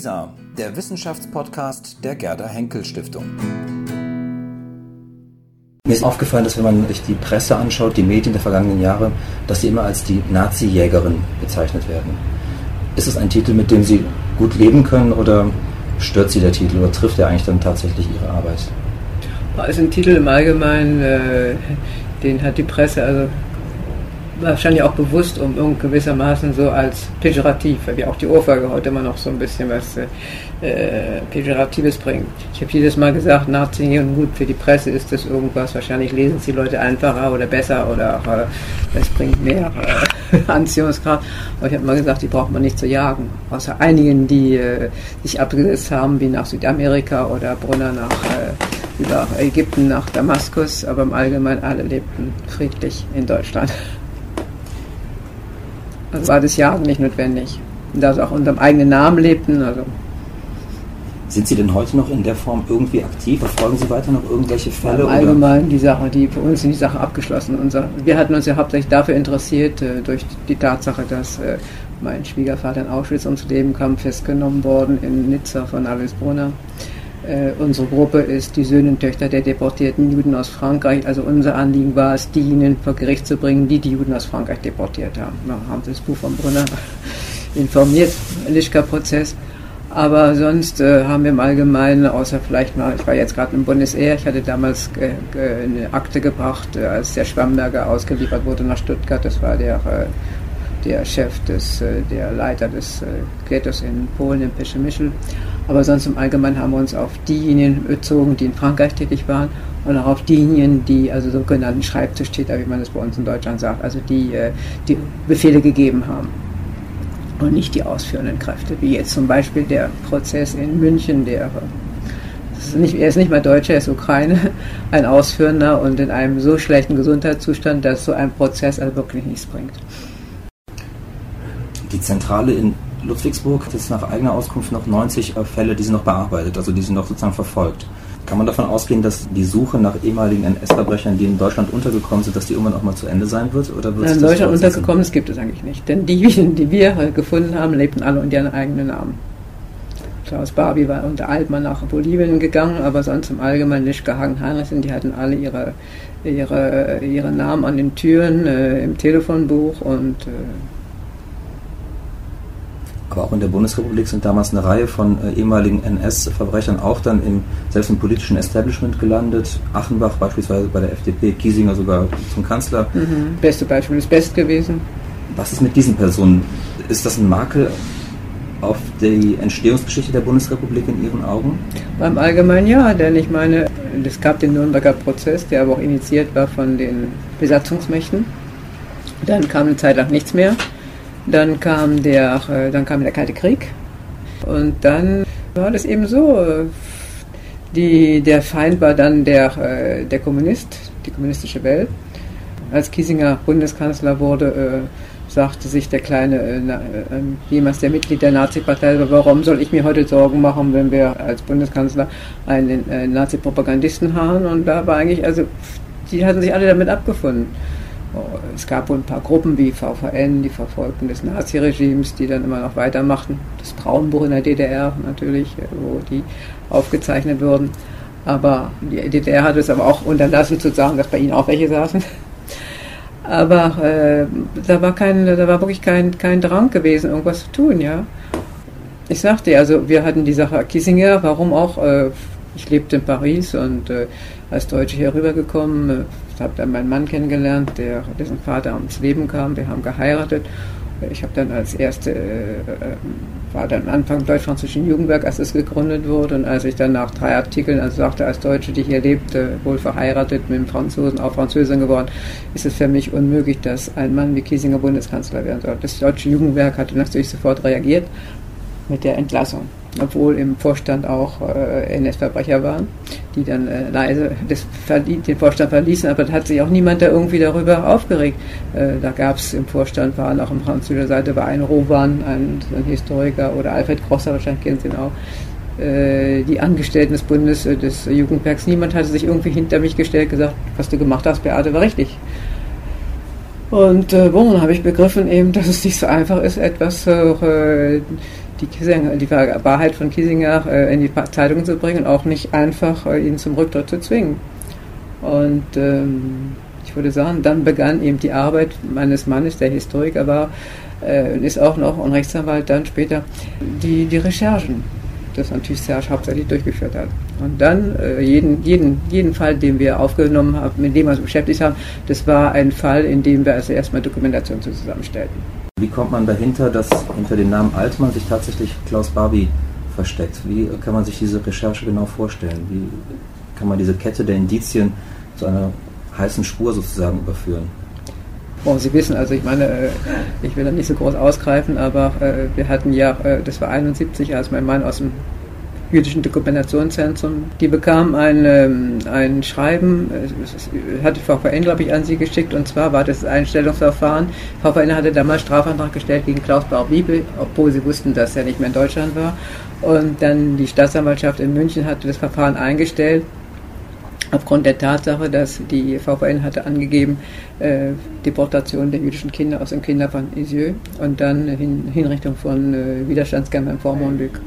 WISA, der Wissenschaftspodcast der Gerda Henkel Stiftung. Mir ist aufgefallen, dass wenn man sich die Presse anschaut, die Medien der vergangenen Jahre, dass sie immer als die Nazi-Jägerin bezeichnet werden. Ist es ein Titel, mit dem Sie gut leben können oder stört Sie der Titel oder trifft er eigentlich dann tatsächlich Ihre Arbeit? ist ein Titel im Allgemeinen, äh, den hat die Presse also wahrscheinlich auch bewusst, um gewissermaßen so als pejorativ, wie auch die Ohrfeige heute immer noch so ein bisschen was äh, Pejoratives bringt. Ich habe jedes Mal gesagt, Nazi und gut, für die Presse ist das irgendwas, wahrscheinlich lesen es die Leute einfacher oder besser oder äh, es bringt mehr äh, Anziehungskraft. Aber ich habe mal gesagt, die braucht man nicht zu jagen. Außer einigen, die äh, sich abgesetzt haben, wie nach Südamerika oder Brunner nach äh, über Ägypten nach Damaskus, aber im Allgemeinen alle lebten friedlich in Deutschland. War das Jagen nicht notwendig. Da sie auch unter dem eigenen Namen lebten. Also sind Sie denn heute noch in der Form irgendwie aktiv? Verfolgen Sie weiter noch irgendwelche Fälle? Im Allgemeinen die Sache, die für uns sind die Sache abgeschlossen. Unser, wir hatten uns ja hauptsächlich dafür interessiert, äh, durch die Tatsache, dass äh, mein Schwiegervater in Auschwitz ums Leben kam, festgenommen worden in Nizza von Alice Brunner. Äh, unsere Gruppe ist die Söhne und Töchter der deportierten Juden aus Frankreich. Also unser Anliegen war es, diejenigen vor Gericht zu bringen, die die Juden aus Frankreich deportiert haben. Wir haben das Buch von Brunner informiert, Lischka-Prozess. Aber sonst äh, haben wir im Allgemeinen, außer vielleicht mal, ich war jetzt gerade im Bundesheer, ich hatte damals äh, eine Akte gebracht, äh, als der Schwamberger ausgeliefert wurde nach Stuttgart. Das war der, äh, der Chef des, der Leiter des Ghettos in Polen, in Peschemischl. Aber sonst im Allgemeinen haben wir uns auf diejenigen bezogen, die in Frankreich tätig waren und auch auf diejenigen, die also sogenannten Schreibtischtäter, wie man das bei uns in Deutschland sagt, also die äh, die Befehle gegeben haben und nicht die ausführenden Kräfte, wie jetzt zum Beispiel der Prozess in München, der ist nicht, er ist nicht mal Deutscher, er ist Ukraine, ein Ausführender und in einem so schlechten Gesundheitszustand, dass so ein Prozess also wirklich nichts bringt. Die Zentrale in Ludwigsburg hat jetzt nach eigener Auskunft noch 90 äh, Fälle, die sie noch bearbeitet, also die sie noch sozusagen verfolgt. Kann man davon ausgehen, dass die Suche nach ehemaligen NS-Verbrechern, die in Deutschland untergekommen sind, dass die irgendwann auch mal zu Ende sein wird? Oder wird in Deutschland untergekommen ist, gibt es eigentlich nicht. Denn diejenigen, die wir gefunden haben, lebten alle unter ihren eigenen Namen. Klaus Barbie war unter Altmann nach Bolivien gegangen, aber sonst im Allgemeinen Lischke, Hagen, Heinrichsen, die hatten alle ihre, ihre, ihre Namen an den Türen, äh, im Telefonbuch und äh, aber auch in der Bundesrepublik sind damals eine Reihe von äh, ehemaligen NS-Verbrechern auch dann im, selbst im politischen Establishment gelandet. Achenbach beispielsweise bei der FDP, Kiesinger sogar zum Kanzler. Mhm. Beste Beispiel ist Best gewesen. Was ist mit diesen Personen? Ist das ein Makel auf die Entstehungsgeschichte der Bundesrepublik in Ihren Augen? Beim Allgemeinen ja, denn ich meine, es gab den Nürnberger Prozess, der aber auch initiiert war von den Besatzungsmächten. Dann kam eine Zeit lang nichts mehr. Dann kam der, äh, dann kam der Kalte Krieg und dann war das eben so. Äh, die, der Feind war dann der, äh, der Kommunist, die kommunistische Welt. Als Kiesinger Bundeskanzler wurde, sagte sich der kleine, äh, jemals der Mitglied der Nazi-Partei, warum soll ich mir heute Sorgen machen, wenn wir als Bundeskanzler einen Nazi-Propagandisten haben? Und da war eigentlich, also die hatten sich alle damit abgefunden. Es gab wohl ein paar Gruppen wie VVN, die Verfolgten des Naziregimes, die dann immer noch weitermachten. Das Braunbuch in der DDR natürlich, wo die aufgezeichnet wurden. Aber die DDR hat es aber auch unterlassen zu sagen, dass bei ihnen auch welche saßen. Aber äh, da war kein, da war wirklich kein, kein Drang gewesen, irgendwas zu tun, ja. Ich sagte, also wir hatten die Sache Kissinger, warum auch? Äh, ich lebte in Paris und äh, als Deutsche hier rübergekommen, äh, habe dann meinen Mann kennengelernt, der, dessen Vater ums Leben kam. Wir haben geheiratet. Ich habe dann als erste, äh, war dann Anfang Deutsch-Französischen Jugendwerk, als es gegründet wurde. Und als ich dann nach drei Artikeln, also sagte, als Deutsche, die hier lebte, wohl verheiratet mit einem Franzosen, auch Französin geworden, ist es für mich unmöglich, dass ein Mann wie Kiesinger Bundeskanzler werden soll. Das Deutsche Jugendwerk hatte natürlich sofort reagiert mit der Entlassung obwohl im Vorstand auch äh, NS-Verbrecher waren, die dann äh, leise den Vorstand verließen, aber da hat sich auch niemand da irgendwie darüber aufgeregt. Äh, da gab es im Vorstand, waren auch im französischen Seite, war ein Rowan, ein, ein, Historiker, oder Alfred Grosser, wahrscheinlich kennen Sie ihn auch, äh, die Angestellten des Bundes, äh, des Jugendwerks. Niemand hatte sich irgendwie hinter mich gestellt gesagt, was du gemacht hast, Beate, war richtig. Und äh, dann habe ich begriffen eben, dass es nicht so einfach ist, etwas äh, die, Kiesinger, die Wahrheit von Kiesinger äh, in die Zeitung zu bringen, auch nicht einfach äh, ihn zum Rücktritt zu zwingen. Und ähm, ich würde sagen, dann begann eben die Arbeit meines Mannes, der Historiker war, äh, ist auch noch ein Rechtsanwalt, dann später die, die Recherchen, das natürlich Serge hauptsächlich durchgeführt hat. Und dann äh, jeden, jeden, jeden Fall, den wir aufgenommen haben, mit dem wir uns beschäftigt haben, das war ein Fall, in dem wir also erstmal Dokumentation zusammenstellten. Wie kommt man dahinter, dass hinter dem Namen Altmann sich tatsächlich Klaus Barbie versteckt? Wie kann man sich diese Recherche genau vorstellen? Wie kann man diese Kette der Indizien zu einer heißen Spur sozusagen überführen? Oh, Sie wissen, also ich meine, äh, ich will da nicht so groß ausgreifen, aber äh, wir hatten ja, äh, das war 71, als mein Mann aus dem jüdischen Dokumentationszentrum, die bekam ein, ähm, ein Schreiben, hatte VVN, glaube ich, an sie geschickt, und zwar war das Einstellungsverfahren. VVN hatte damals Strafantrag gestellt gegen Klaus Bauer-Wiebel, obwohl sie wussten, dass er nicht mehr in Deutschland war. Und dann die Staatsanwaltschaft in München hatte das Verfahren eingestellt aufgrund der Tatsache, dass die VVN hatte angegeben, äh, Deportation der jüdischen Kinder aus dem Kinder von Isieux und dann Hin Hinrichtung von äh, Widerstandskämpfern vor Montluc.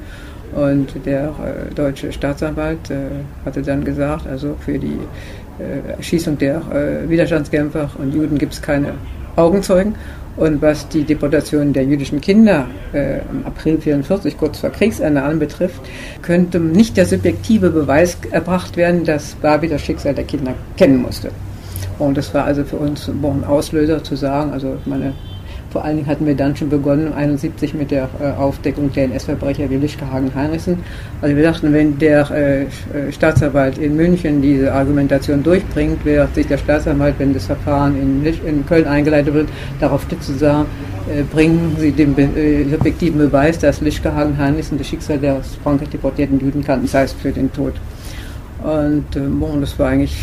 Und der äh, deutsche Staatsanwalt äh, hatte dann gesagt, also für die äh, Erschießung der äh, Widerstandskämpfer und Juden gibt es keine Augenzeugen. Und was die Deportation der jüdischen Kinder äh, im April 1944, kurz vor Kriegsende anbetrifft, könnte nicht der subjektive Beweis erbracht werden, dass Barbie das Schicksal der Kinder kennen musste. Und das war also für uns ein Auslöser zu sagen, also meine vor allen Dingen hatten wir dann schon begonnen, 1971 mit der äh, Aufdeckung der NS-Verbrecher wie Lischke Hagen-Heinrichsen. Also wir dachten, wenn der äh, äh, Staatsanwalt in München diese Argumentation durchbringt, wird sich der Staatsanwalt, wenn das Verfahren in, in Köln eingeleitet wird, darauf stützen sagen, äh, bringen Sie den äh, subjektiven Beweis, dass Lischke Hagen-Heinrichsen das Schicksal der aus Frankreich deportierten Juden kannten, das heißt für den Tod. Und äh, das war eigentlich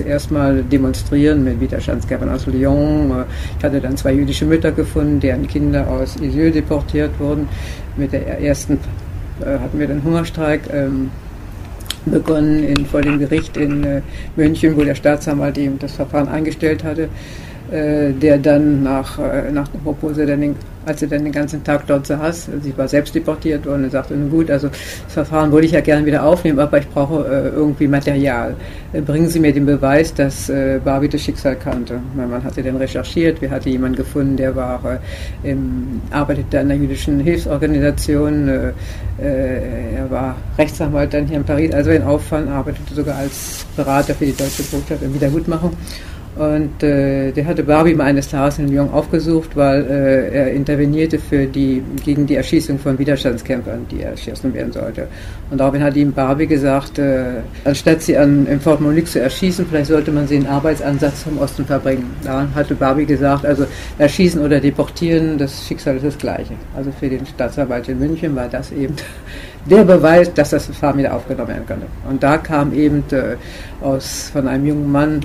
erstmal demonstrieren mit Widerstandskämpfern aus Lyon. Ich hatte dann zwei jüdische Mütter gefunden, deren Kinder aus Isieux deportiert wurden. Mit der ersten äh, hatten wir den Hungerstreik ähm, begonnen in, vor dem Gericht in äh, München, wo der Staatsanwalt eben das Verfahren eingestellt hatte, äh, der dann nach, äh, nach obwohl sie dann als er dann den ganzen Tag dort saß. Sie war selbst deportiert worden und sagte, gut, also das Verfahren würde ich ja gerne wieder aufnehmen, aber ich brauche äh, irgendwie Material. Äh, bringen Sie mir den Beweis, dass äh, Barbie das Schicksal kannte. Mein Mann hatte dann recherchiert, wir hatten jemanden gefunden, der war, äh, im, arbeitete an einer jüdischen Hilfsorganisation, äh, äh, er war Rechtsanwalt dann hier in Paris, also in Auffall, arbeitete sogar als Berater für die deutsche Botschaft in Wiedergutmachung. Und äh, der hatte Barbie mal eines Tages in Lyon aufgesucht, weil äh, er intervenierte für die, gegen die Erschießung von Widerstandskämpfern, die erschossen werden sollte. Und daraufhin hat ihm Barbie gesagt, äh, anstatt sie an, im Fort Monique zu erschießen, vielleicht sollte man sie in Arbeitsansatz vom Osten verbringen. Daran hatte Barbie gesagt, also erschießen oder deportieren, das Schicksal ist das gleiche. Also für den Staatsanwalt in München war das eben der Beweis, dass das Verfahren wieder aufgenommen werden konnte. Und da kam eben äh, aus, von einem jungen Mann,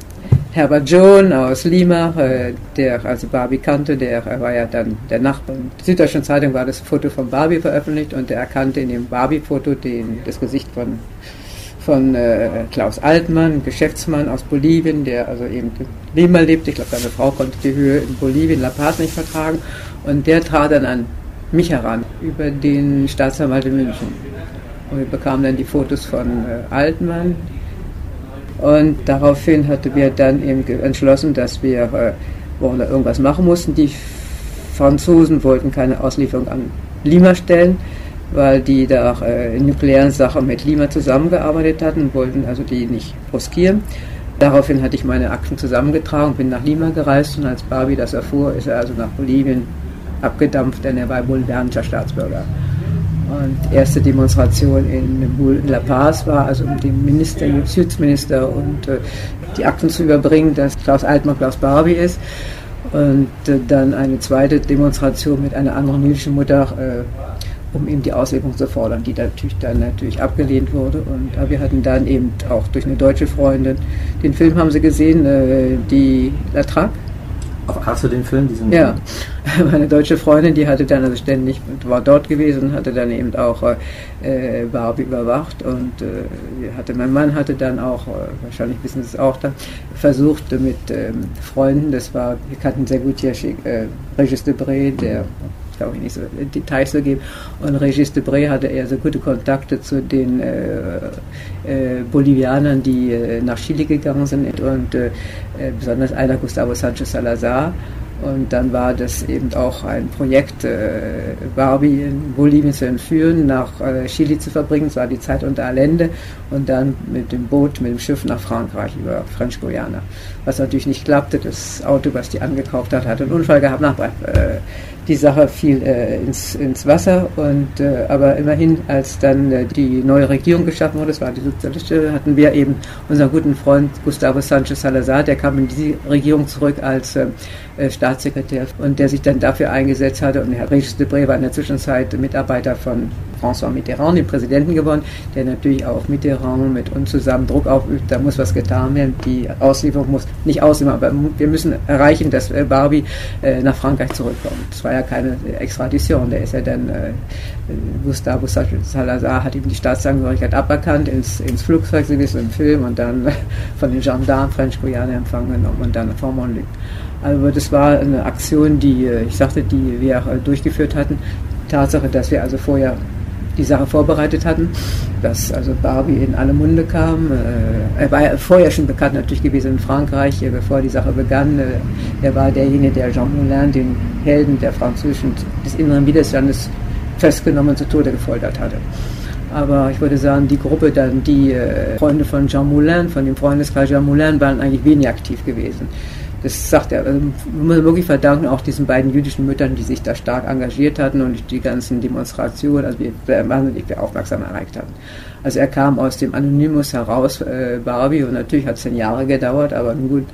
Herbert John aus Lima, äh, der also Barbie kannte, der war ja dann der Nachbar. In der Süddeutschen Zeitung war das Foto von Barbie veröffentlicht und der erkannte in dem Barbie-Foto das Gesicht von, von äh, Klaus Altmann, Geschäftsmann aus Bolivien, der also eben in Lima lebte. Ich glaube, seine Frau konnte die Höhe in Bolivien, La Paz nicht vertragen. Und der trat dann an mich heran über den Staatsanwalt in München. Und wir bekamen dann die Fotos von äh, Altmann, und daraufhin hatten wir dann eben entschlossen, dass wir äh, irgendwas machen mussten. Die Franzosen wollten keine Auslieferung an Lima stellen, weil die da äh, in nuklearen Sachen mit Lima zusammengearbeitet hatten, wollten also die nicht riskieren. Daraufhin hatte ich meine Akten zusammengetragen, bin nach Lima gereist und als Barbie das erfuhr, ist er also nach Bolivien abgedampft, denn er war bolivianischer Staatsbürger. Und erste Demonstration in La Paz war also um den Minister, Justizminister und äh, die Akten zu überbringen, dass Klaus Altmann Klaus Barbie ist. Und äh, dann eine zweite Demonstration mit einer anderen jüdischen Mutter, äh, um eben die Auslieferung zu fordern, die natürlich dann natürlich abgelehnt wurde. Und wir hatten dann eben auch durch eine deutsche Freundin, den Film haben Sie gesehen, die La Trappe Hast du den Film? Diesen ja, meine deutsche Freundin, die hatte dann also ständig, war dort gewesen, hatte dann eben auch äh, Barbie überwacht und äh, hatte, mein Mann hatte dann auch, äh, wahrscheinlich wissen Sie es auch dann, versucht mit ähm, Freunden, das war, wir kannten sehr gut hier äh, Regis Debré, der ich glaube nicht so Details so geben. Und Regis Debré hatte eher so gute Kontakte zu den äh, äh, Bolivianern, die äh, nach Chile gegangen sind und äh, äh, besonders einer Gustavo Sanchez Salazar. Und dann war das eben auch ein Projekt, äh, Barbie in Bolivien zu entführen, nach äh, Chile zu verbringen. Es war die Zeit unter Allende. Und dann mit dem Boot, mit dem Schiff nach Frankreich über French Guiana. Was natürlich nicht klappte. Das Auto, was die angekauft hat, hat einen Unfall gehabt. Nach, äh, die Sache fiel äh, ins, ins Wasser. Und, äh, aber immerhin, als dann äh, die neue Regierung geschaffen wurde, das war die sozialistische, hatten wir eben unseren guten Freund Gustavo Sanchez Salazar, der kam in diese Regierung zurück als äh, äh, Staatssekretär und der sich dann dafür eingesetzt hatte. Und Herr Regis Debré war in der Zwischenzeit Mitarbeiter von François Mitterrand, dem Präsidenten geworden, der natürlich auch Mitterrand mit uns zusammen Druck aufübt. Da muss was getan werden. Die Auslieferung muss nicht ausliefern, aber wir müssen erreichen, dass äh, Barbie äh, nach Frankreich zurückkommt. Das war ja keine Extradition. Der ist ja dann, Gustavo Salazar hat ihm die Staatsangehörigkeit aberkannt, ins, ins Flugzeug, Sie wissen im Film, und dann von den Gendarmen French Guiana empfangen genommen und dann vor Montluc. Also das war eine Aktion, die, äh, ich sagte, die wir äh, durchgeführt hatten. Tatsache, dass wir also vorher die Sache vorbereitet hatten, dass also Barbie in alle Munde kam. Äh, er war ja vorher schon bekannt natürlich gewesen in Frankreich, bevor die Sache begann. er war derjenige, der Jean Moulin, den Helden der französischen, des inneren Widerstandes, festgenommen zu Tode gefoltert hatte. Aber ich würde sagen, die Gruppe dann, die Freunde von Jean Moulin, von dem Freundeskreis Jean Moulin, waren eigentlich wenig aktiv gewesen das sagt er, also muss wirklich verdanken auch diesen beiden jüdischen Müttern, die sich da stark engagiert hatten und die ganzen Demonstrationen, also wir wahnsinnig aufmerksam erreicht hatten. Also er kam aus dem Anonymous heraus, äh, Barbie, und natürlich hat es zehn Jahre gedauert, aber nun gut,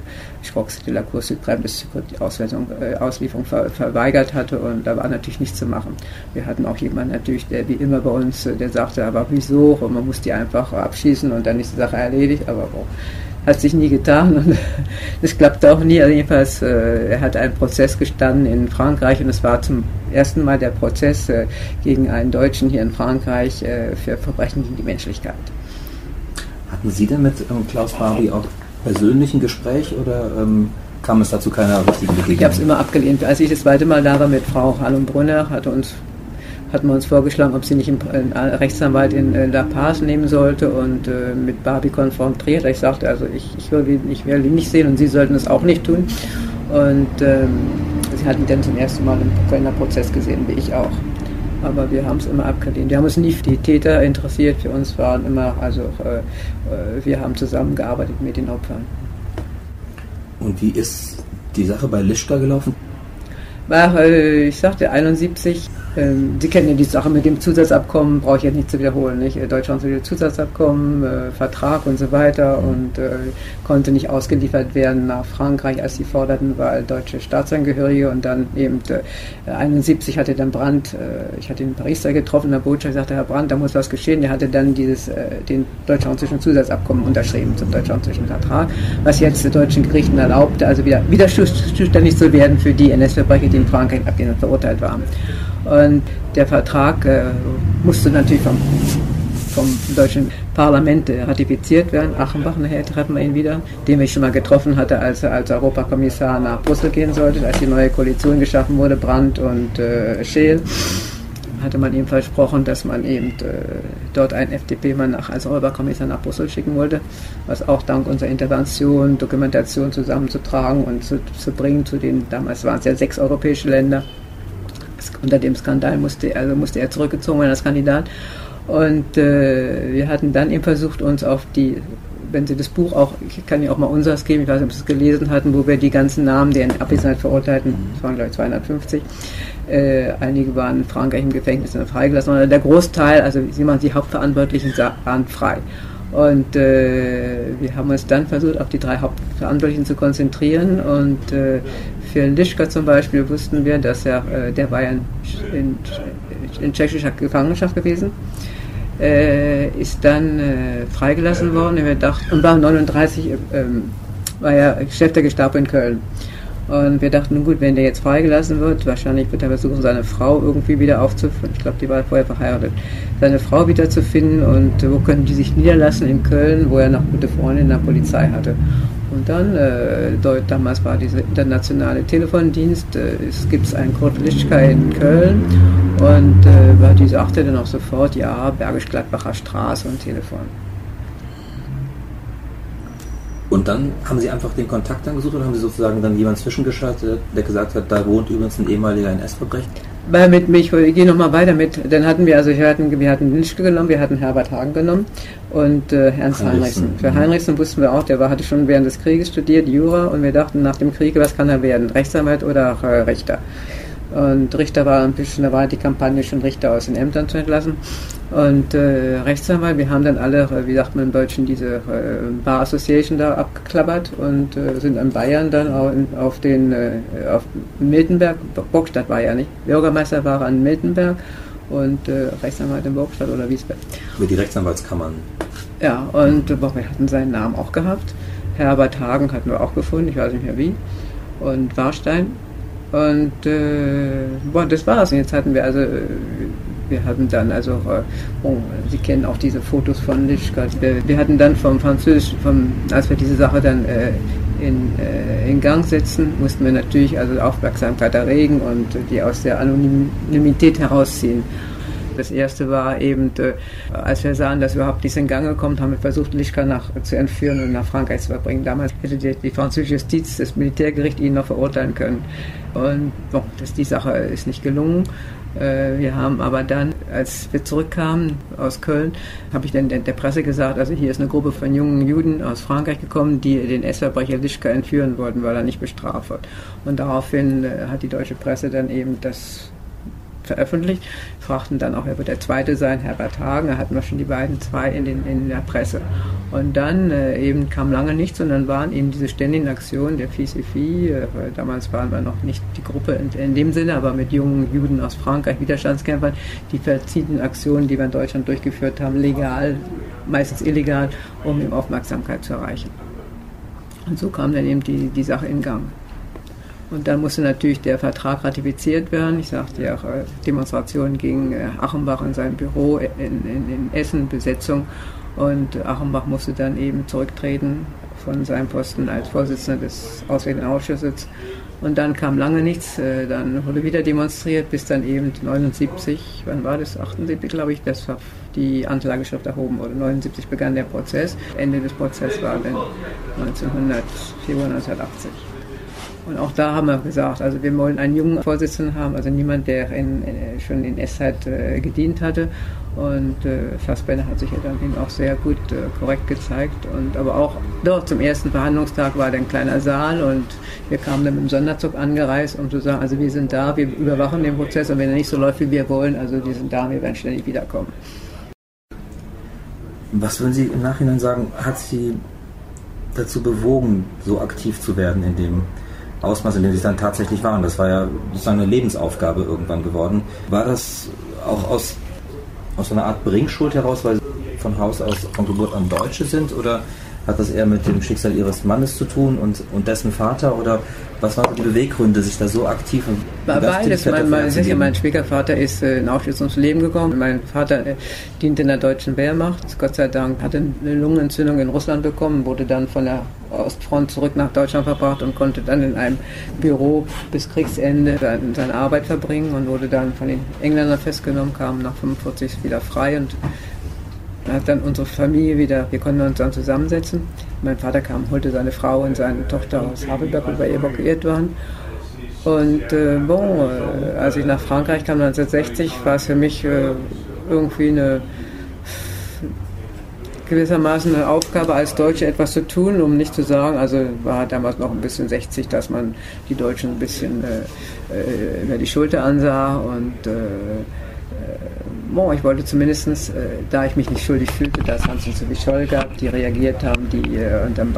Schrox de la Cour Supreme bis die Auswertung, äh, Auslieferung ver, verweigert hatte und da war natürlich nichts zu machen. Wir hatten auch jemanden natürlich, der wie immer bei uns, äh, der sagte, aber wieso, und man muss die einfach abschießen und dann ist die Sache erledigt, aber auch hat sich nie getan und es klappte auch nie. Also jedenfalls, äh, er hat einen Prozess gestanden in Frankreich und es war zum ersten Mal der Prozess äh, gegen einen Deutschen hier in Frankreich äh, für Verbrechen gegen die Menschlichkeit. Hatten Sie denn mit ähm, Klaus Barbie auch persönlich ein Gespräch oder ähm, kam es dazu keiner richtigen Begegnung? Ich habe es immer abgelehnt. Als ich das zweite Mal da war mit Frau Hallum Brunner, hatte uns hatten wir uns vorgeschlagen, ob sie nicht einen Rechtsanwalt in La Paz nehmen sollte und äh, mit Barbie konfrontiert. Ich sagte, also ich, ich, will, ich will ihn nicht sehen und sie sollten es auch nicht tun. Und ähm, sie hatten dann zum ersten Mal einen Kölner Prozess gesehen, wie ich auch. Aber wir haben es immer abgelehnt. Wir haben uns nie für die Täter interessiert. Für uns waren immer, also äh, äh wir haben zusammengearbeitet mit den Opfern. Und wie ist die Sache bei Lischka gelaufen? War, äh, ich sagte, 71 ähm, Sie kennen ja die Sache mit dem Zusatzabkommen, brauche ich jetzt nicht zu wiederholen. Nicht? Äh, Deutschland will Zusatzabkommen, äh, Vertrag und so weiter mhm. und äh, konnte nicht ausgeliefert werden nach Frankreich, als sie forderten, weil deutsche Staatsangehörige und dann eben äh, 71 hatte dann Brandt, äh, ich hatte ihn in Paris da getroffen, der Botschaft sagte, Herr Brandt, da muss was geschehen. Der hatte dann dieses, äh, den deutsch-französischen Zusatzabkommen unterschrieben zum deutsch-französischen Vertrag, was jetzt den deutschen Gerichten erlaubte, also wieder, wieder zuständig zu werden für die NS-Verbrecher, die in Frankreich abgelehnt verurteilt waren. Und der Vertrag äh, musste natürlich vom, vom deutschen Parlament äh, ratifiziert werden. Achenbach, nachher treffen wir ihn wieder, den ich schon mal getroffen hatte, als er als Europakommissar nach Brüssel gehen sollte, als die neue Koalition geschaffen wurde, Brandt und äh, Scheel hatte man ihm versprochen, dass man eben äh, dort einen FDP-Mann als Europakommissar nach Brüssel schicken wollte, was auch dank unserer Intervention, Dokumentation zusammenzutragen und zu, zu bringen zu den, damals waren es ja sechs europäische Länder, unter dem Skandal musste, also musste er zurückgezogen werden als Kandidat. Und äh, wir hatten dann eben versucht, uns auf die, wenn Sie das Buch auch, ich kann Ihnen auch mal unseres geben, ich weiß nicht, ob Sie es gelesen hatten, wo wir die ganzen Namen der in Abwesenheit verurteilten, das waren glaube ich 250, äh, einige waren in Frankreich im Gefängnis und freigelassen, sondern der Großteil, also Sie machen die Hauptverantwortlichen, waren frei. Und äh, wir haben uns dann versucht, auf die drei Hauptverantwortlichen zu konzentrieren. Und äh, für Lischka zum Beispiel wussten wir, dass er, äh, der war ja in, in, in tschechischer Gefangenschaft gewesen, äh, ist dann äh, freigelassen worden. Und, wir dachten, und war 39 ähm, war er Chef der Gestapo in Köln. Und wir dachten, gut, wenn der jetzt freigelassen wird, wahrscheinlich wird er versuchen, seine Frau irgendwie wieder aufzufinden. Ich glaube, die war vorher verheiratet. Seine Frau wiederzufinden und wo können die sich niederlassen? In Köln, wo er noch gute Freunde in der Polizei hatte. Und dann, äh, dort, damals war dieser internationale Telefondienst, äh, es gibt einen Kurt Lischka in Köln und äh, die sagte dann auch sofort, ja, Bergisch-Gladbacher Straße und Telefon. Und dann haben Sie einfach den Kontakt dann gesucht oder haben Sie sozusagen dann jemanden zwischengeschaltet, der gesagt hat, da wohnt übrigens ein ehemaliger NS-Verbrecher? Weil mit mich, ich gehe nochmal weiter mit, dann hatten wir, also wir hatten, wir hatten Linschke genommen, wir hatten Herbert Hagen genommen und äh, Ernst Heinrichsen. Für mhm. Heinrichsen wussten wir auch, der war, hatte schon während des Krieges studiert, Jura, und wir dachten nach dem Krieg, was kann er werden, Rechtsanwalt oder äh, Richter. Und Richter war ein bisschen, da war die Kampagne schon Richter aus den Ämtern zu entlassen. Und äh, Rechtsanwalt, wir haben dann alle, äh, wie sagt man im Deutschen, diese äh, Bar Association da abgeklappert und äh, sind in Bayern dann auch in, auf den, äh, auf Miltenberg, Burgstadt war ja nicht, Bürgermeister war an Miltenberg und äh, Rechtsanwalt in Burgstadt oder wie es war. Über die Rechtsanwaltskammern. Ja, und boah, wir hatten seinen Namen auch gehabt. Herbert Hagen hatten wir auch gefunden, ich weiß nicht mehr wie. Und Warstein. Und äh, boah, das war's. Und jetzt hatten wir also, äh, wir hatten dann also, äh, oh, Sie kennen auch diese Fotos von Lischka. Wir, hatten dann vom Französisch, vom, als wir diese Sache dann äh, in, äh, in Gang setzen, mussten wir natürlich also Aufmerksamkeit erregen und die aus der Anonymität herausziehen. Das erste war eben, äh, als wir sahen, dass überhaupt nichts in Gange kommt, haben wir versucht, Lischka nach, zu entführen und nach Frankreich zu verbringen. Damals hätte die, die französische Justiz, das Militärgericht ihn noch verurteilen können. Und bon, das, die Sache ist nicht gelungen. Äh, wir haben aber dann, als wir zurückkamen aus Köln, habe ich dann der, der, Presse gesagt, also hier ist eine Gruppe von jungen Juden aus Frankreich gekommen, die den S-Verbrecher Lischka entführen wollten, weil er nicht bestraft wird. Und daraufhin äh, hat die deutsche Presse dann eben das veröffentlicht, fragten dann auch, wer wird der Zweite sein, Herbert Hagen, da hatten wir schon die beiden zwei in, den, in der Presse. Und dann äh, eben kam lange nichts und dann waren eben diese ständigen Aktionen der FISIFI, äh, damals waren wir noch nicht die Gruppe in, in, dem Sinne, aber mit jungen Juden aus Frankreich, Widerstandskämpfern, die verschiedenen Aktionen, die wir in Deutschland durchgeführt haben, legal, meistens illegal, um eben Aufmerksamkeit zu erreichen. Und so kam dann eben die, die Sache in Gang. Und dann musste natürlich der Vertrag ratifiziert werden. Ich sagte ja, äh, Demonstrationen gegen äh, Achenbach in seinem Büro in, in, in Essen, Besetzung. Und Achenbach musste dann eben zurücktreten von seinem Posten als Vorsitzender des Auswärtigen Ausschusses. Und dann kam lange nichts, äh, dann wurde wieder demonstriert, bis dann eben 79, wann war das? 78, glaube ich, das die Anklageschrift erhoben wurde. 79 begann der Prozess. Ende des Prozesses war dann 1900, Februar 1980. Und auch da haben wir gesagt, also wir wollen einen jungen Vorsitzenden haben, also niemand, der in, schon in S-Zeit äh, gedient hatte. Und äh, Fassbender hat sich ja dann eben auch sehr gut äh, korrekt gezeigt. Und aber auch dort zum ersten Verhandlungstag war dann ein kleiner Saal und wir kamen dann mit dem Sonderzug angereist, um zu sagen, also wir sind da, wir überwachen den Prozess und wenn er nicht so läuft, wie wir wollen, also wir sind da, wir werden ständig wiederkommen. Was würden Sie im Nachhinein sagen, hat Sie dazu bewogen, so aktiv zu werden in dem Ausmaß, in dem sie dann tatsächlich waren. Das war ja sozusagen eine Lebensaufgabe irgendwann geworden. War das auch aus, aus einer Art Bringschuld heraus, weil sie von Haus aus von Geburt an Deutsche sind? Oder hat das eher mit dem Schicksal ihres Mannes zu tun und, und dessen Vater? Oder was waren die Beweggründe, sich da so aktiv und Beides. Mein, mein, mein Schwiegervater ist äh, in Auschwitz ums Leben gekommen. Mein Vater äh, diente in der deutschen Wehrmacht. Gott sei Dank hatte eine Lungenentzündung in Russland bekommen, wurde dann von der Ostfront zurück nach Deutschland verbracht und konnte dann in einem Büro bis Kriegsende seine Arbeit verbringen und wurde dann von den Engländern festgenommen, kam nach 45 wieder frei und hat dann unsere Familie wieder, wir konnten uns dann zusammensetzen. Mein Vater kam, holte seine Frau und seine Tochter aus Havelberg, wo wir evakuiert waren. Und äh, bon, äh, als ich nach Frankreich kam 1960, war es für mich äh, irgendwie eine gewissermaßen eine Aufgabe als Deutsche etwas zu tun, um nicht zu sagen, also war damals noch ein bisschen 60, dass man die Deutschen ein bisschen äh, äh über die Schulter ansah und äh, bon, ich wollte zumindest, äh, da ich mich nicht schuldig fühlte, dass Hans und Sophie Scholl gab, die reagiert haben, die, äh, und dann,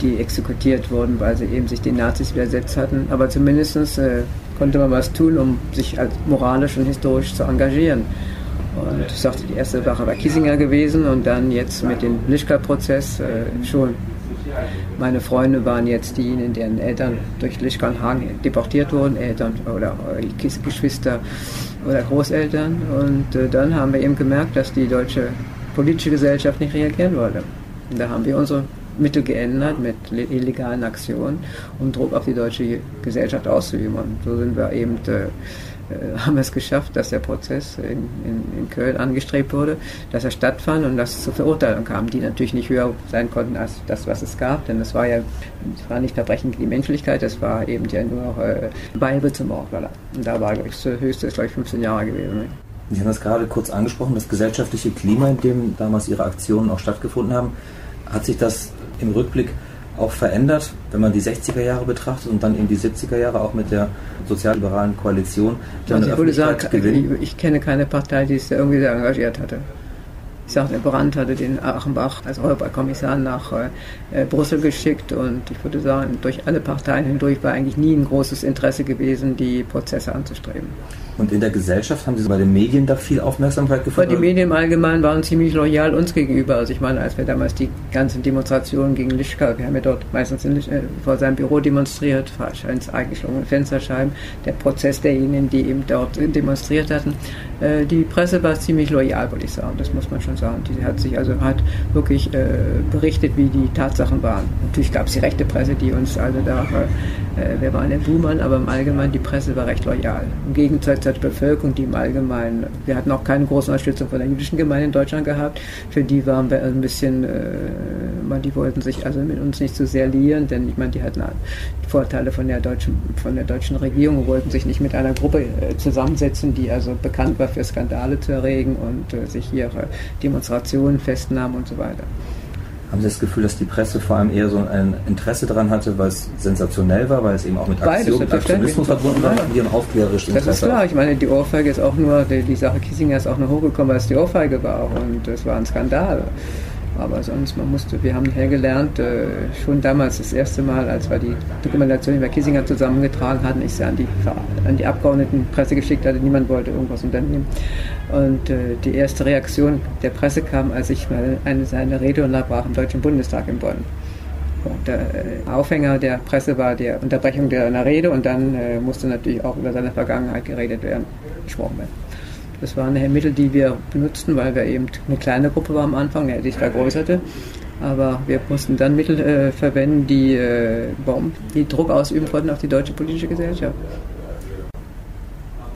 die exekutiert wurden, weil sie eben sich den Nazis widersetzt hatten. Aber zumindest äh, konnte man was tun, um sich als moralisch und historisch zu engagieren. Und ich sagte, die erste Sache war Kiesinger gewesen und dann jetzt mit dem Lischka-Prozess äh, schon Meine Freunde waren jetzt diejenigen, deren Eltern durch Lichtenhagen deportiert wurden, Eltern oder Geschwister oder Großeltern. Und äh, dann haben wir eben gemerkt, dass die deutsche politische Gesellschaft nicht reagieren wollte. Und da haben wir unsere Mittel geändert mit illegalen Aktionen, um Druck auf die deutsche Gesellschaft auszuüben. Und so sind wir eben äh, haben wir es geschafft, dass der Prozess in, in, in, Köln angestrebt wurde, dass er stattfand und dass es zur Verurteilung kam, die natürlich nicht höher sein konnten als das, was es gab, denn es war ja es war nicht Verbrechen gegen die Menschlichkeit, es war eben ja nur äh, Beihilfe zum Mord. Und da war, ich, das höchste, glaube ich, 15 Jahre gewesen. Sie haben das gerade kurz angesprochen, das gesellschaftliche Klima, in dem damals Ihre Aktionen auch stattgefunden haben. Hat sich das im Rückblick auch verändert, wenn man die 60er Jahre betrachtet und dann eben die 70er Jahre auch mit der sozialliberalen Koalition. Also ich würde sagen, ich, ich, kenne keine Partei, die sich irgendwie sehr engagiert hatte. Ich sagte, Brandt hatte den Achenbach als Europakommissar nach äh, Brüssel geschickt und ich würde sagen, durch alle Parteien hindurch war eigentlich nie ein großes Interesse gewesen, die Prozesse anzustreben. Und in der Gesellschaft haben Sie bei den Medien da viel Aufmerksamkeit gefunden? Die Medien im Allgemeinen waren ziemlich loyal uns gegenüber. Also ich meine, als wir damals die ganzen Demonstrationen gegen Lischka, wir haben ja dort meistens in, äh, vor seinem Büro demonstriert, ins eingeschlagene Fensterscheiben, der Prozess derjenigen, die eben dort demonstriert hatten. Äh, die Presse war ziemlich loyal, würde ich sagen. Das muss man schon sagen. Die hat sich also hat wirklich äh, berichtet, wie die Tatsachen waren. Natürlich gab es die rechte Presse, die uns also da, äh, wir waren der Buhmann, aber im Allgemeinen die Presse war recht loyal. Im Gegensatz zur Bevölkerung, die im Allgemeinen, wir hatten auch keine große Unterstützung von der jüdischen Gemeinde in Deutschland gehabt. Für die waren wir ein bisschen, äh, die wollten sich also mit uns nicht so sehr liieren, denn ich meine, die hatten Vorteile von der deutschen, von der deutschen Regierung und wollten sich nicht mit einer Gruppe äh, zusammensetzen, die also bekannt war für Skandale zu erregen und äh, sich ihre Demonstrationen festnahmen und so weiter. Haben Sie das Gefühl, dass die Presse vor allem eher so ein Interesse daran hatte, weil es sensationell war, weil es eben auch mit Aktion, Aktionismus verbunden war, und ihrem aufklärerischen Interesse? Das ist klar. Ich meine, die Ohrfeige ist auch nur, die, die Sache Kissinger ist auch nur hochgekommen, weil es die Ohrfeige war und es war ein Skandal. Aber sonst, man musste, wir haben hier gelernt, äh, schon damals das erste Mal, als wir die Dokumentation über Kissinger zusammengetragen hatten, ich sie an die, an die Abgeordneten Presse geschickt hatte, niemand wollte irgendwas unternehmen. Und äh, die erste Reaktion der Presse kam, als ich mal eine seine Rede unterbrach im Deutschen Bundestag in Bonn. Und der äh, Aufhänger der Presse war die Unterbrechung der Rede und dann äh, musste natürlich auch über seine Vergangenheit geredet werden, gesprochen werden. Das waren Mittel, die wir benutzten, weil wir eben eine kleine Gruppe waren am Anfang, der sich vergrößerte. Aber wir mussten dann Mittel äh, verwenden, die, äh, die Druck ausüben konnten auf die deutsche politische Gesellschaft.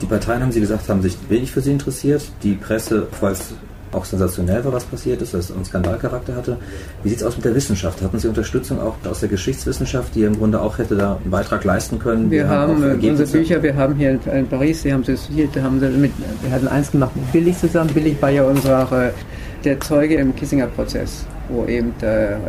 Die Parteien, haben Sie gesagt, haben sich wenig für Sie interessiert. Die Presse, es auch sensationell war, was passiert ist, dass es einen Skandalcharakter hatte. Wie sieht es aus mit der Wissenschaft? Hatten Sie Unterstützung auch aus der Geschichtswissenschaft, die im Grunde auch hätte da einen Beitrag leisten können? Wir, wir haben, haben unsere Bücher, wir haben hier in Paris, Sie haben das hier, haben sie mit, wir hatten eins gemacht mit Billig zusammen. Billig war ja unser, der Zeuge im Kissinger-Prozess, wo eben der,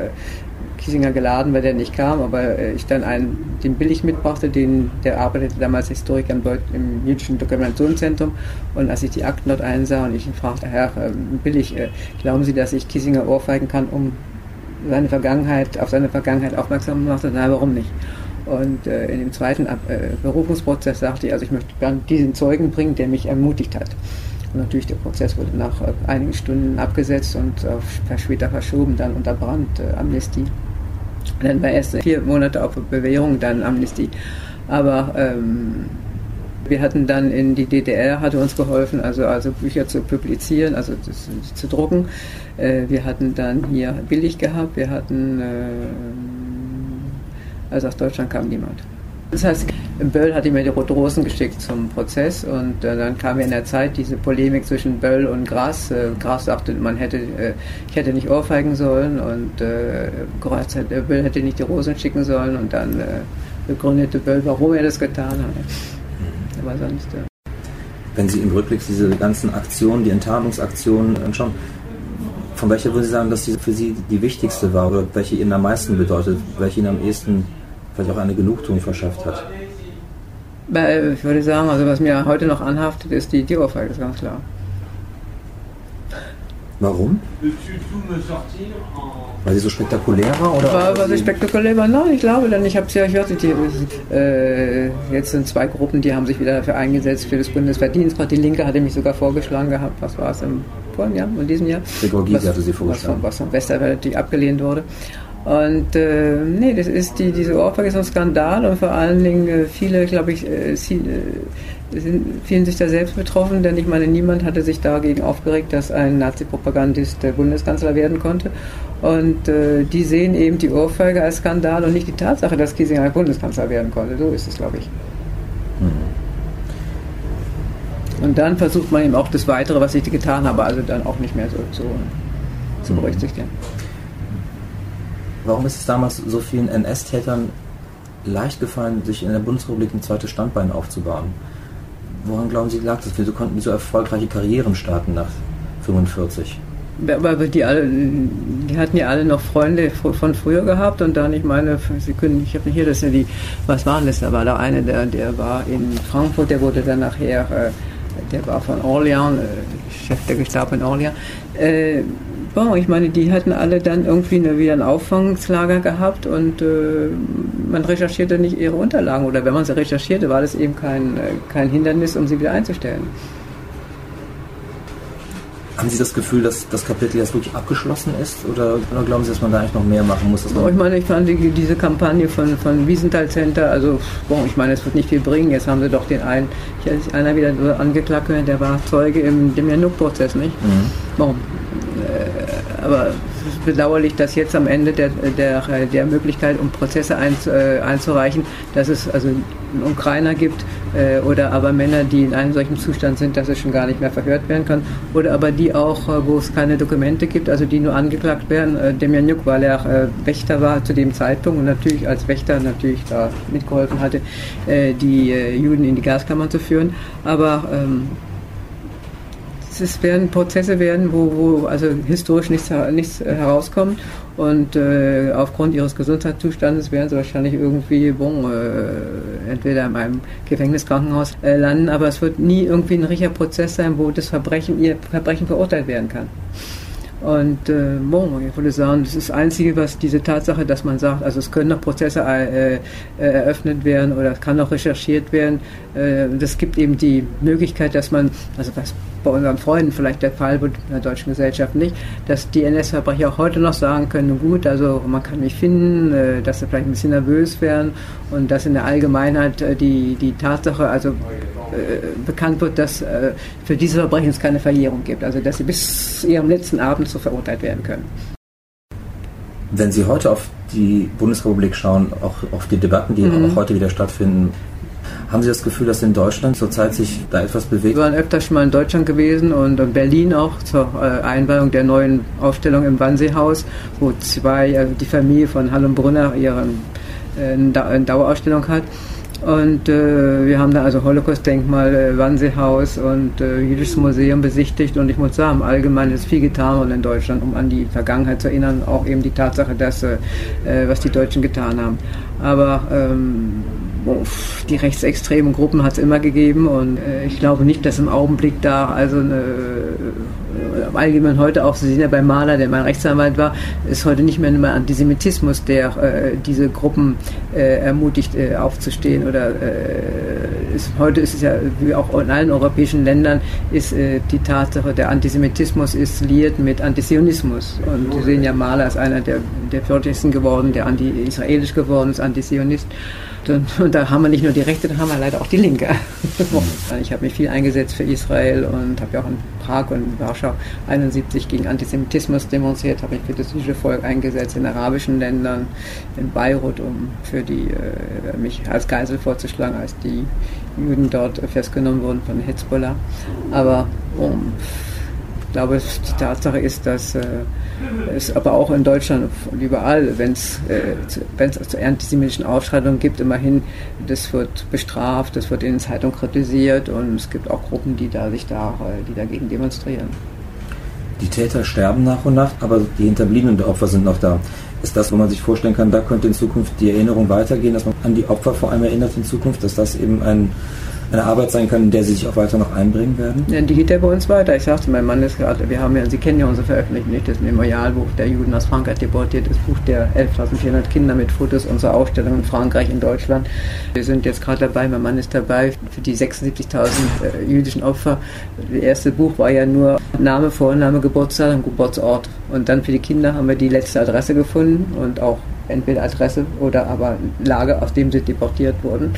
Kiesinger geladen, weil der nicht kam, aber äh, ich dann einen, den Billig mitbrachte, den, der arbeitete damals Historiker im, im jüdischen Dokumentationszentrum und als ich die Akten dort einsah und ich ihn fragte, Herr äh, Billig, äh, glauben Sie, dass ich Kiesinger ohrfeigen kann, um seine Vergangenheit, auf seine Vergangenheit aufmerksam zu machen? Nein, warum nicht? Und äh, in dem zweiten Ab äh, Berufungsprozess sagte ich, also ich möchte gerne diesen Zeugen bringen, der mich ermutigt hat. Und natürlich der Prozess wurde nach äh, einigen Stunden abgesetzt und auf, später verschoben, dann unter Brand, äh, Amnestie. Dann war erst vier Monate auf Bewährung, dann Amnestie. Aber ähm, wir hatten dann in die DDR, hatte uns geholfen, also, also Bücher zu publizieren, also das, zu drucken. Äh, wir hatten dann hier billig gehabt, wir hatten, äh, also aus Deutschland kam niemand. Das heißt, Böll hat mir die Roten geschickt zum Prozess und äh, dann kam in der Zeit diese Polemik zwischen Böll und Gras. Äh, Gras sagte, man hätte, äh, ich hätte nicht ohrfeigen sollen und äh, Gras hätte, Böll hätte nicht die Rosen schicken sollen und dann äh, begründete Böll, warum er das getan hat. Aber sonst. Äh, Wenn Sie im Rückblick diese ganzen Aktionen, die Enttarnungsaktionen anschauen, von welcher würden Sie sagen, dass diese für Sie die wichtigste war oder welche Ihnen am meisten bedeutet, welche Ihnen am ehesten vielleicht auch eine Genugtuung verschafft hat? Ich würde sagen, also was mir heute noch anhaftet, ist die, die Ohrfeige, ist ganz klar. Warum? Weil sie so spektakulär war? Oder war, weil sie spektakulär war? Nein, ich glaube dann, ich habe es ja, ich hörte, die, äh, jetzt sind zwei Gruppen, die haben sich wieder dafür eingesetzt, für das Bundesverdienstrat. Die Linke hatte mich sogar vorgeschlagen gehabt, was war es im vorigen Jahr, in diesem Jahr? Gregor Gysi hatte sie vorgeschlagen. Was von, was von Westerwelle abgelehnt wurde. Und äh, nee, das ist die, diese Ohrfeige ist ein Skandal und vor allen Dingen äh, viele, glaube ich, äh, sie, äh, sind, fühlen sich da selbst betroffen, denn ich meine, niemand hatte sich dagegen aufgeregt, dass ein Nazi-Propagandist der Bundeskanzler werden konnte. Und äh, die sehen eben die Ohrfeige als Skandal und nicht die Tatsache, dass Kiesinger Bundeskanzler werden konnte. So ist es, glaube ich. Mhm. Und dann versucht man eben auch das Weitere, was ich getan habe, also dann auch nicht mehr so zu, zu berücksichtigen. Warum ist es damals so vielen NS-Tätern leicht gefallen, sich in der Bundesrepublik ein zweites Standbein aufzubauen? Woran glauben Sie lag das? Wieso konnten die so erfolgreiche Karrieren starten nach 1945? Aber die, alle, die hatten ja alle noch Freunde von früher gehabt und dann, ich meine, sie können, ich habe hier, das sind die, was waren das? Da war da eine, der, der war in Frankfurt, der wurde dann nachher, äh, der war von Orléans, äh, Chef der Gestapo in Orléans. Bon, ich meine, die hatten alle dann irgendwie eine, wieder ein Auffangslager gehabt und äh, man recherchierte nicht ihre Unterlagen oder wenn man sie recherchierte, war das eben kein, äh, kein Hindernis, um sie wieder einzustellen. Haben Sie das Gefühl, dass das Kapitel jetzt wirklich abgeschlossen ist oder, oder glauben Sie, dass man da eigentlich noch mehr machen muss? Oh, ich meine, ich fand die, diese Kampagne von, von Wiesenthal Center, also bon, ich meine, es wird nicht viel bringen. Jetzt haben sie doch den einen, einer wieder angeklagt, der war Zeuge im dem Januk-Prozess, nicht? Mhm. Bon, äh, aber es ist bedauerlich, dass jetzt am Ende der, der, der Möglichkeit, um Prozesse äh, einzureichen, dass es also einen Ukrainer gibt äh, oder aber Männer, die in einem solchen Zustand sind, dass es schon gar nicht mehr verhört werden kann oder aber die auch, wo es keine Dokumente gibt, also die nur angeklagt werden. Demjanjuk, weil er Wächter war zu dem Zeitpunkt und natürlich als Wächter natürlich da mitgeholfen hatte, die Juden in die Gaskammern zu führen, aber ähm, es werden Prozesse werden, wo, wo also historisch nichts, nichts herauskommt und äh, aufgrund ihres Gesundheitszustandes werden sie wahrscheinlich irgendwie bon, äh, entweder in einem Gefängniskrankenhaus äh, landen, aber es wird nie irgendwie ein richtiger Prozess sein, wo das Verbrechen, ihr Verbrechen verurteilt werden kann. Und äh, bon, ich würde sagen, das ist das Einzige, was diese Tatsache, dass man sagt, also es können noch Prozesse äh, äh, eröffnet werden oder es kann noch recherchiert werden. Äh, das gibt eben die Möglichkeit, dass man, also was bei unseren Freunden vielleicht der Fall wird, in der deutschen Gesellschaft nicht, dass die NS-Verbrecher auch heute noch sagen können, gut, also man kann mich finden, äh, dass sie vielleicht ein bisschen nervös werden und dass in der Allgemeinheit äh, die, die Tatsache, also äh, bekannt wird, dass äh, für diese Verbrechen es keine Verjährung gibt, also dass sie bis ihrem letzten Abend so verurteilt werden können. Wenn Sie heute auf die Bundesrepublik schauen, auch auf die Debatten, die mhm. auch heute wieder stattfinden, haben Sie das Gefühl, dass in Deutschland zurzeit sich da etwas bewegt? Wir waren öfter schon mal in Deutschland gewesen und in Berlin auch zur äh, Einweihung der neuen Aufstellung im Wannseehaus, wo zwei, also die Familie von Hallum Brunner ihre äh, Dauerausstellung hat. Und äh, wir haben da also Holocaust-Denkmal, äh, Wannseehaus und äh, Jüdisches Museum besichtigt. Und ich muss sagen, allgemein ist viel getan worden in Deutschland, um an die Vergangenheit zu erinnern. Auch eben die Tatsache, dass, äh, äh was die Deutschen getan haben. Aber ähm, die rechtsextremen Gruppen hat es immer gegeben und äh, ich glaube nicht, dass im Augenblick da also eine, äh, allgemein heute auch, Sie sehen ja bei Mahler, der mein Rechtsanwalt war, ist heute nicht mehr nur Antisemitismus, der äh, diese Gruppen äh, ermutigt äh, aufzustehen oder äh, ist, heute ist es ja, wie auch in allen europäischen Ländern, ist die Tatsache, der Antisemitismus ist liiert mit Antisionismus und Sie sehen ja Mahler ist einer der, der geworden, der anti-israelisch geworden ist, Antisionist. Und, und, da haben wir nicht nur die Rechte, da haben wir leider auch die Linke. ich habe mich viel eingesetzt für Israel und habe ja auch in Prag und in Warschau 71 gegen Antisemitismus demonstriert, habe mich für das jüdische Volk eingesetzt in arabischen Ländern, in Beirut, um für die äh, mich als Geisel vorzuschlagen, als die Juden dort festgenommen wurden von Hezbollah. Aber um, ich glaube, die Tatsache ist, dass äh, es aber auch in Deutschland und überall, wenn es äh, zu antisemitischen Ausschreitungen gibt, immerhin, das wird bestraft, das wird in den Zeitungen kritisiert und es gibt auch Gruppen, die da sich da, äh, die dagegen demonstrieren. Die Täter sterben nach und nach, aber die Hinterbliebenen der Opfer sind noch da. Ist das, wo man sich vorstellen kann, da könnte in Zukunft die Erinnerung weitergehen, dass man an die Opfer vor allem erinnert in Zukunft, dass das eben ein, eine Arbeit sein können, in der Sie sich auch weiter noch einbringen werden? Ja, die geht ja bei uns weiter. Ich sagte, mein Mann ist gerade, wir haben ja, Sie kennen ja unser das Memorialbuch der Juden aus Frankreich deportiert, das Buch der 11.400 Kinder mit Fotos unserer Ausstellung in Frankreich, in Deutschland. Wir sind jetzt gerade dabei, mein Mann ist dabei, für die 76.000 äh, jüdischen Opfer. Das erste Buch war ja nur Name, Vorname, Geburtstag und Geburtsort. Und dann für die Kinder haben wir die letzte Adresse gefunden und auch entweder Adresse oder aber Lager, aus dem sie deportiert wurden.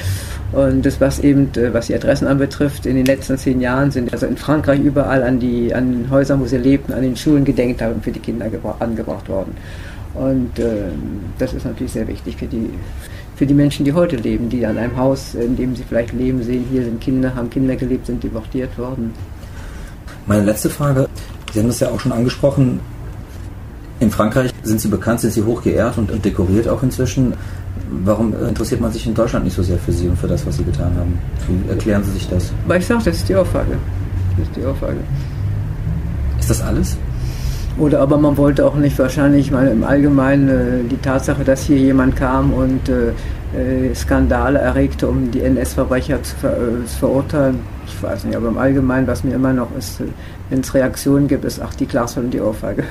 Und das, was eben, äh, was die Adressen anbetrifft, in den letzten zehn Jahren sind also in Frankreich überall an, die, an den Häusern, wo sie lebten, an den Schulen Gedenktafeln für die Kinder angebracht worden. Und äh, das ist natürlich sehr wichtig für die, für die Menschen, die heute leben, die an einem Haus, in dem sie vielleicht leben, sehen, hier sind Kinder, haben Kinder gelebt, sind deportiert worden. Meine letzte Frage, Sie haben das ja auch schon angesprochen, in Frankreich sind Sie bekannt, sind Sie hoch geehrt und dekoriert auch inzwischen. Warum interessiert man sich in Deutschland nicht so sehr für Sie und für das, was Sie getan haben? Wie erklären Sie sich das? Weil ich sage, das ist die Auffrage. Das ist die Auffrage. Ist das alles? Oder aber man wollte auch nicht wahrscheinlich mal im Allgemeinen äh, die Tatsache, dass hier jemand kam und äh, äh Skandale erregte, um die NS-Verbrecher zu, ver äh, zu, verurteilen. Ich weiß nicht, aber im Allgemeinen, was mir immer noch ist, äh, wenn es Reaktionen gibt, ist ach die Glaswand und die Ohrfeige.